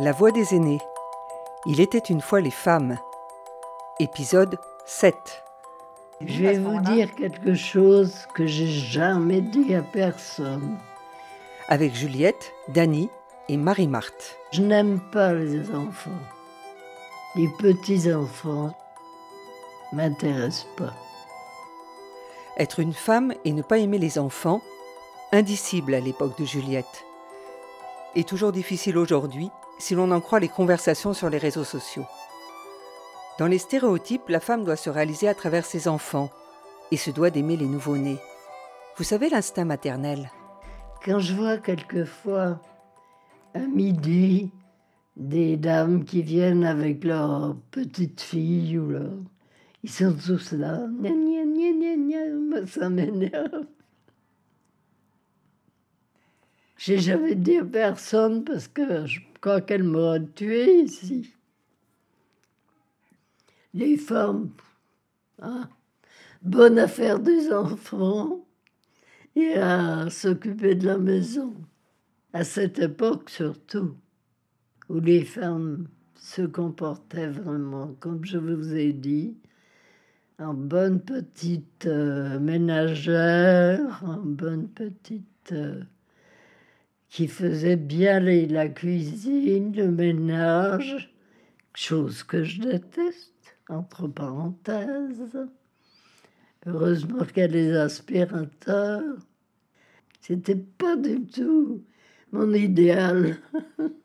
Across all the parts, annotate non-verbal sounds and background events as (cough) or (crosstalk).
La voix des aînés. Il était une fois les femmes. Épisode 7. Je vais vous dire quelque chose que j'ai jamais dit à personne. Avec Juliette, Dany et Marie-Marthe. Je n'aime pas les enfants. Les petits-enfants m'intéressent pas. Être une femme et ne pas aimer les enfants, indicible à l'époque de Juliette. Et toujours difficile aujourd'hui, si l'on en croit les conversations sur les réseaux sociaux. Dans les stéréotypes, la femme doit se réaliser à travers ses enfants et se doit d'aimer les nouveau-nés. Vous savez l'instinct maternel? Quand je vois quelquefois à midi des dames qui viennent avec leur petite fille ou leur... Ils sont tous là. Gna, gna, gna. Ça m'énerve. J'ai jamais dit à personne parce que je crois qu'elle m'aurait tué ici. Les femmes, hein, bonne affaire des enfants et à s'occuper de la maison. À cette époque surtout, où les femmes se comportaient vraiment, comme je vous ai dit, en bonne petite euh, ménagère, en bonne petite euh, qui faisait bien les- la cuisine, le ménage, chose que je déteste, entre parenthèses. Heureusement a les aspirateurs. C'était pas du tout mon idéal. (laughs)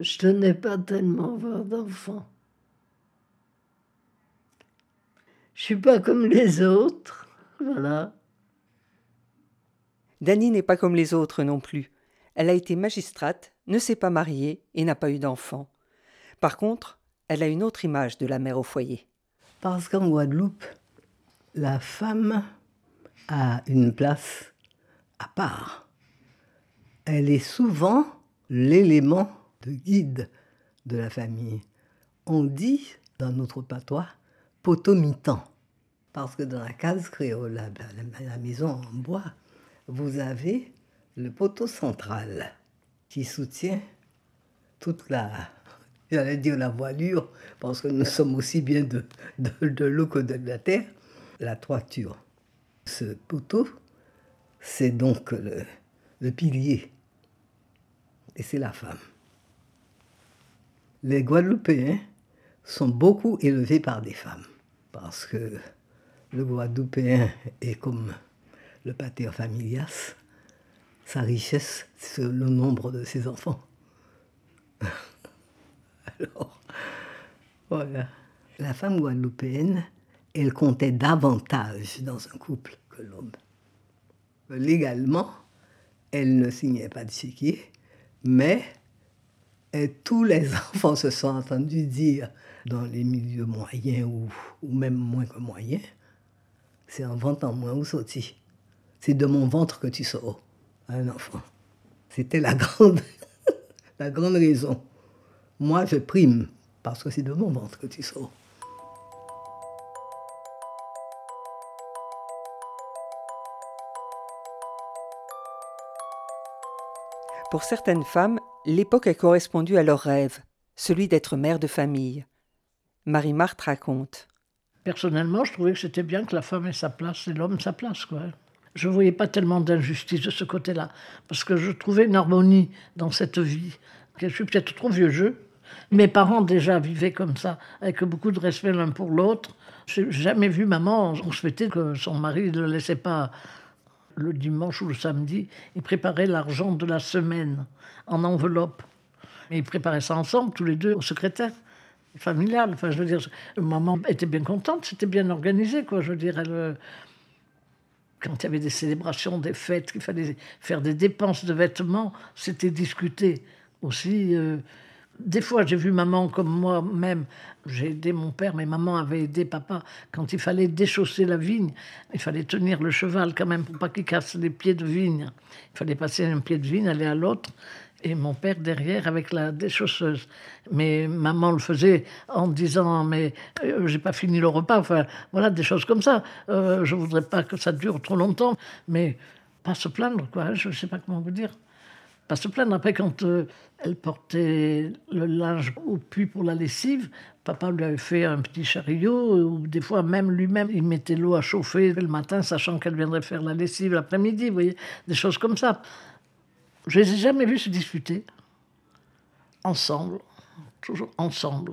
Je tenais pas tellement à avoir d'enfants. Je suis pas comme les autres, voilà. Dany n'est pas comme les autres non plus. Elle a été magistrate, ne s'est pas mariée et n'a pas eu d'enfant. Par contre, elle a une autre image de la mère au foyer. Parce qu'en Guadeloupe, la femme a une place à part. Elle est souvent l'élément de guide de la famille. On dit, dans notre patois, potomitan. Parce que dans la case créole, la, la- la maison en bois, vous avez le poteau central qui soutient toute la, j'allais dire la voilure, parce que nous sommes aussi bien de, l'eau que de la terre, la toiture. Ce poteau, c'est donc le, le pilier, et c'est la femme. Les Guadeloupéens sont beaucoup élevés par des femmes, parce que le Guadeloupéen est comme le pater familias, sa richesse, c'est le nombre de ses enfants. (laughs) Alors, voilà. La femme guadeloupéenne, elle comptait davantage dans un couple que l'homme. Légalement, elle ne signait pas de chéquier, mais et tous les (laughs) enfants se sont entendus dire dans les milieux moyens ou, même moins que moyens, c'est en en moins ou sorti. C'est de mon ventre que tu sors, un enfant. C'était la (laughs) grande, la grande raison. Moi, je prime parce que c'est de mon ventre que tu sors. Pour certaines femmes, l'époque a correspondu à leur rêve, celui d'être mère de famille. Marie-Marthe raconte. Personnellement, je trouvais que c'était bien que la femme ait sa place et l'homme sa place. Quoi. Je ne voyais pas tellement d'injustice de ce côté-là, parce que je trouvais une harmonie dans cette vie. Je suis peut-être trop vieux jeu. Mes parents déjà vivaient comme ça, avec beaucoup de respect l'un pour l'autre. Je n'ai jamais vu maman souhaiter que son mari ne le laissait pas le dimanche ou le samedi. Il préparait l'argent de la semaine en enveloppe. Ils préparaient ça ensemble, tous les deux, au secrétaire familial. Enfin, je veux dire, maman était bien contente, c'était bien organisé, quoi. Je veux dire, elle, quand il y avait des célébrations, des fêtes, qu'il fallait faire des dépenses de vêtements, c'était discuté aussi. euh, des fois, j'ai vu maman comme moi-même. J'ai aidé mon père, mais maman avait aidé papa quand il fallait déchausser la vigne. Il fallait tenir le cheval quand même pour pas qu'il casse les pieds de vigne. Il fallait passer un pied de vigne, aller à l'autre. Et mon père derrière avec la déchausseuse. Mais maman le faisait en disant Mais euh, j'ai pas fini le repas. Enfin, voilà, des choses comme ça. Euh, je voudrais pas que ça dure trop longtemps, mais pas se plaindre, quoi. Je sais pas comment vous dire. pas se plaindre. Après, quand euh, elle portait le linge au puits pour la lessive, papa lui avait fait un petit chariot, ou des fois même lui-même, il mettait l'eau à chauffer le matin, sachant qu'elle viendrait faire la lessive l'après-midi, vous voyez, des choses comme ça. Je les ai jamais vus se disputer. Ensemble, toujours ensemble.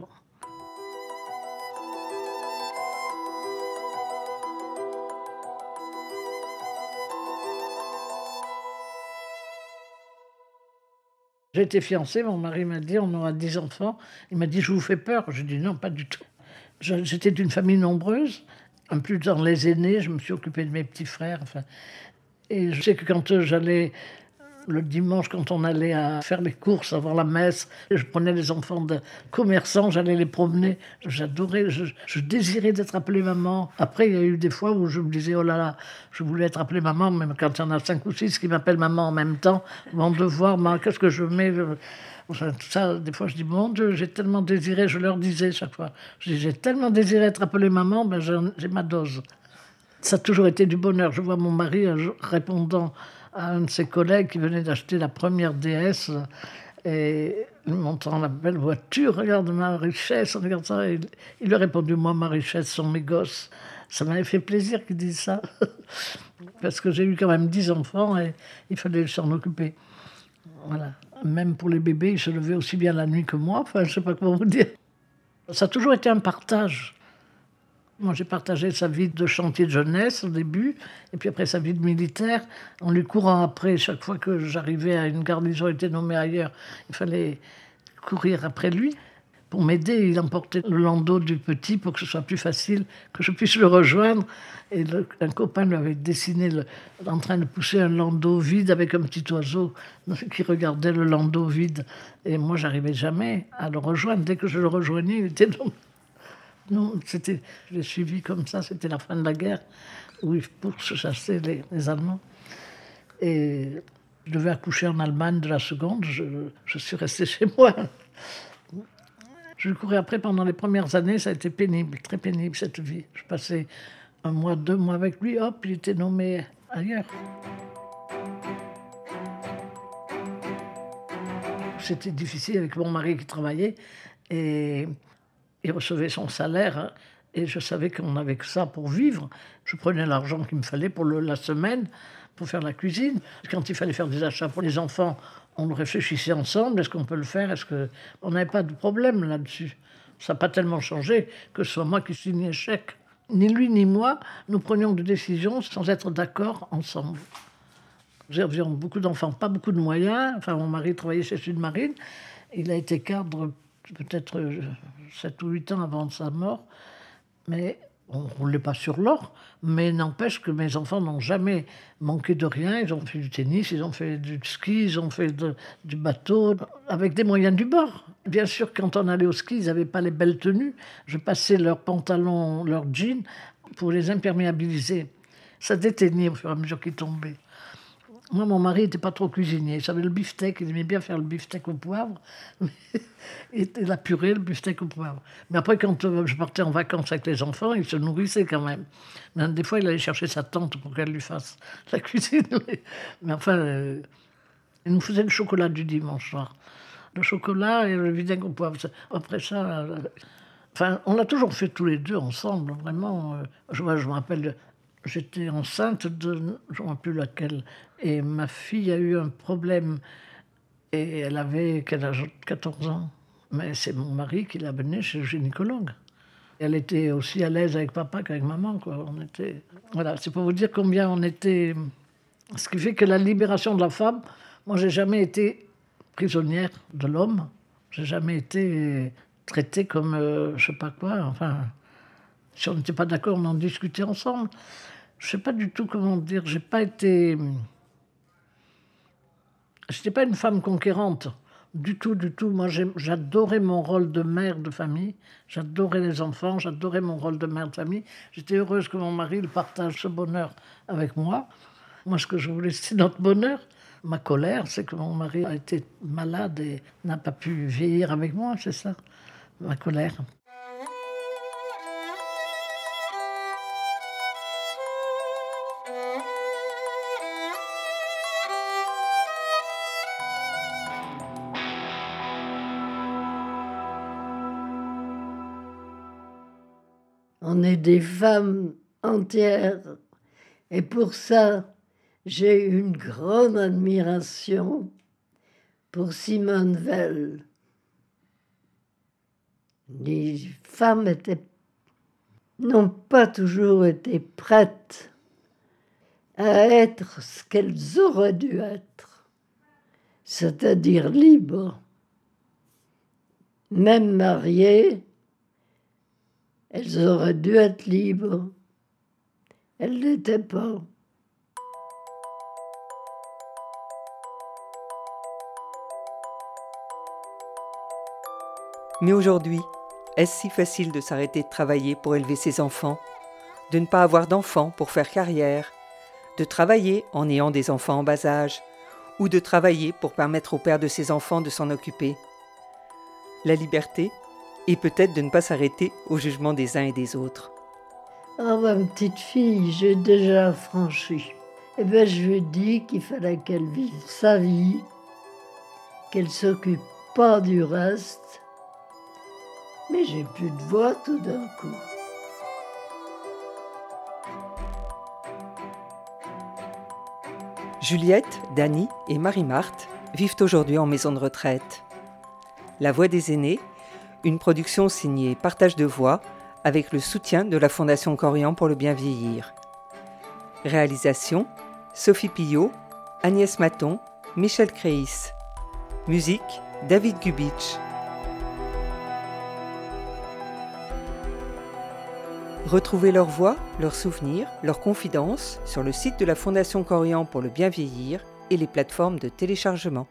J'étais fiancée, mon mari m'a dit on aura 10 enfants. Il m'a dit je vous fais peur. J'ai dit non, pas du tout. J'étais d'une famille nombreuse. En plus, dans les aînés, je me suis occupée de mes petits frères. Et je sais que quand j'allais le dimanche, quand on allait faire les courses avant la messe, je prenais les enfants de commerçants, j'allais les promener. J'adorais, je, désirais d'être appelée maman. Après, il y a eu des fois où je me disais, oh là là, je voulais être appelée maman, même quand il y en a cinq ou six qui m'appellent maman en même temps, vont devoir, qu'est-ce que je mets Enfin, tout ça, des fois, je dis, mon Dieu, j'ai tellement désiré, je leur disais chaque fois, j'ai tellement désiré être appelée maman, ben j'ai ma dose. Ça a toujours été du bonheur. Je vois mon mari répondant à un de ses collègues qui venait d'acheter la première DS et lui montrant la belle voiture, regarde ma richesse, regarde ça. il lui a répondu, moi, ma richesse sont mes gosses. Ça m'avait fait plaisir qu'il dise ça, (laughs) parce que j'ai eu quand même dix enfants et il fallait s'en occuper. Voilà. Même pour les bébés, ils se levaient aussi bien la nuit que moi. Enfin, je sais pas comment vous dire. Ça a toujours été un partage. Moi, j'ai partagé sa vie de chantier de jeunesse au début, et puis après sa vie de militaire, en lui courant après. Chaque fois que j'arrivais à une garnison, était nommé ailleurs, il fallait courir après lui. Pour m'aider, il emportait le landau du petit pour que ce soit plus facile, que je puisse le rejoindre. Et un copain lui avait dessiné en train de pousser un landau vide avec un petit oiseau (laughs) qui regardait le landau vide. Et moi, j'arrivais jamais à le rejoindre. Dès que je le rejoignais, il était non, c'était, je l'ai suivi comme ça, c'était la fin de la guerre, où ils chasser les, les Allemands. Et je devais accoucher en Allemagne de la seconde, je, je suis resté (laughs) chez moi. Je courais après pendant les premières années, ça a été pénible, très pénible cette vie. Je passais un mois, deux mois avec lui, hop, il était nommé ailleurs. C'était difficile avec mon mari qui travaillait et recevait son salaire hein, et je savais qu'on n'avait que ça pour vivre. Je prenais l'argent qu'il me fallait pour la semaine pour faire la cuisine. Quand il fallait faire des achats pour les enfants, on réfléchissait ensemble. Est-ce qu'on peut le faire? Est-ce que on n'avait pas de problème là-dessus Ça n'a pas tellement changé que ce soit moi qui signais chèque. Ni lui ni moi, nous prenions des décisions sans être d'accord ensemble. Nous avions beaucoup d'enfants, pas beaucoup de moyens. Enfin, mon mari travaillait chez Sud-Marine. Il a été cadre peut-être 7 ou 8 ans avant sa mort, mais on ne roulait pas sur l'or, mais n'empêche que mes enfants n'ont jamais manqué de rien. Ils ont fait du tennis, ils ont fait du ski, ils ont fait du bateau, avec des moyens du bord. Bien sûr, quand on allait au ski, ils n'avaient pas les belles tenues. Je passais leurs pantalons, leurs jeans pour les imperméabiliser. Ça déteignait au fur et à mesure qu'ils tombaient. Moi, mon mari n'était pas trop cuisinier. Il savait le beefsteak, il aimait bien faire le beefsteak au poivre. (laughs) et la purée, le beefsteak au poivre. Mais après, quand euh, je partais en vacances avec les enfants, il se nourrissait quand même. Mais des fois, il allait chercher sa tante pour qu'elle lui fasse (laughs) la cuisine. Mais enfin, euh, il nous faisait le chocolat du dimanche soir. Le chocolat et le vinaigre au poivre. Après ça, euh, enfin, on l'a toujours fait tous les deux ensemble, vraiment. je, je me rappelle j'étais enceinte de, je ne sais plus laquelle, et ma fille a eu un problème, et elle avait quel âge? 14 ans. Mais c'est mon mari qui l'a menée chez le gynécologue. Elle était aussi à l'aise avec papa qu'avec maman. Quoi. On était... Voilà, c'est pour vous dire combien on était. Ce qui fait que la libération de la femme, moi, j'ai jamais été prisonnière de l'homme. J'ai jamais été traitée comme euh, je sais pas quoi. Enfin, si on n'était pas d'accord, on en discutait ensemble je sais pas du tout comment dire, j'ai pas été. Je n'étais pas une femme conquérante. Du tout, du tout. Moi, j'adorais mon rôle de mère de famille. J'adorais les enfants. J'adorais mon rôle de mère de famille. J'étais heureuse que mon mari partage ce bonheur avec moi. Moi, ce que je voulais, c'est notre bonheur. Ma colère, c'est que mon mari a été malade et n'a pas pu vieillir avec moi, c'est ça, ma colère. Est des femmes entières. Et pour ça, j'ai une grande admiration pour Simone Veil. Les femmes n'ont pas toujours été prêtes à être ce qu'elles auraient dû être, c'est-à-dire libres. Même mariées, elles auraient dû être libres. Elles n'étaient pas. Mais aujourd'hui, est-ce si facile de s'arrêter de travailler pour élever ses enfants De ne pas avoir d'enfants pour faire carrière De travailler en ayant des enfants en bas âge Ou de travailler pour permettre au père de ses enfants de s'en occuper? La liberté est peut-être de ne pas s'arrêter au jugement des uns et des autres. Ah, ma petite fille, j'ai déjà franchi. Eh bien, je lui ai dit qu'il fallait qu'elle vive sa vie, qu'elle s'occupe pas du reste, mais j'ai plus de voix tout d'un coup. Juliette, Dany et Marie-Marthe vivent aujourd'hui en maison de retraite. La Voix des aînés, une production signée Partage de voix avec le soutien de la Fondation Corian pour le bien vieillir. Réalisation Sophie Pillot, Agnès Maton, Michel Créis. Musique David Gubitsch. Retrouvez leurs voix, leurs souvenirs, leurs confidences sur le site de la Fondation Corian pour le bien vieillir et les plateformes de téléchargement.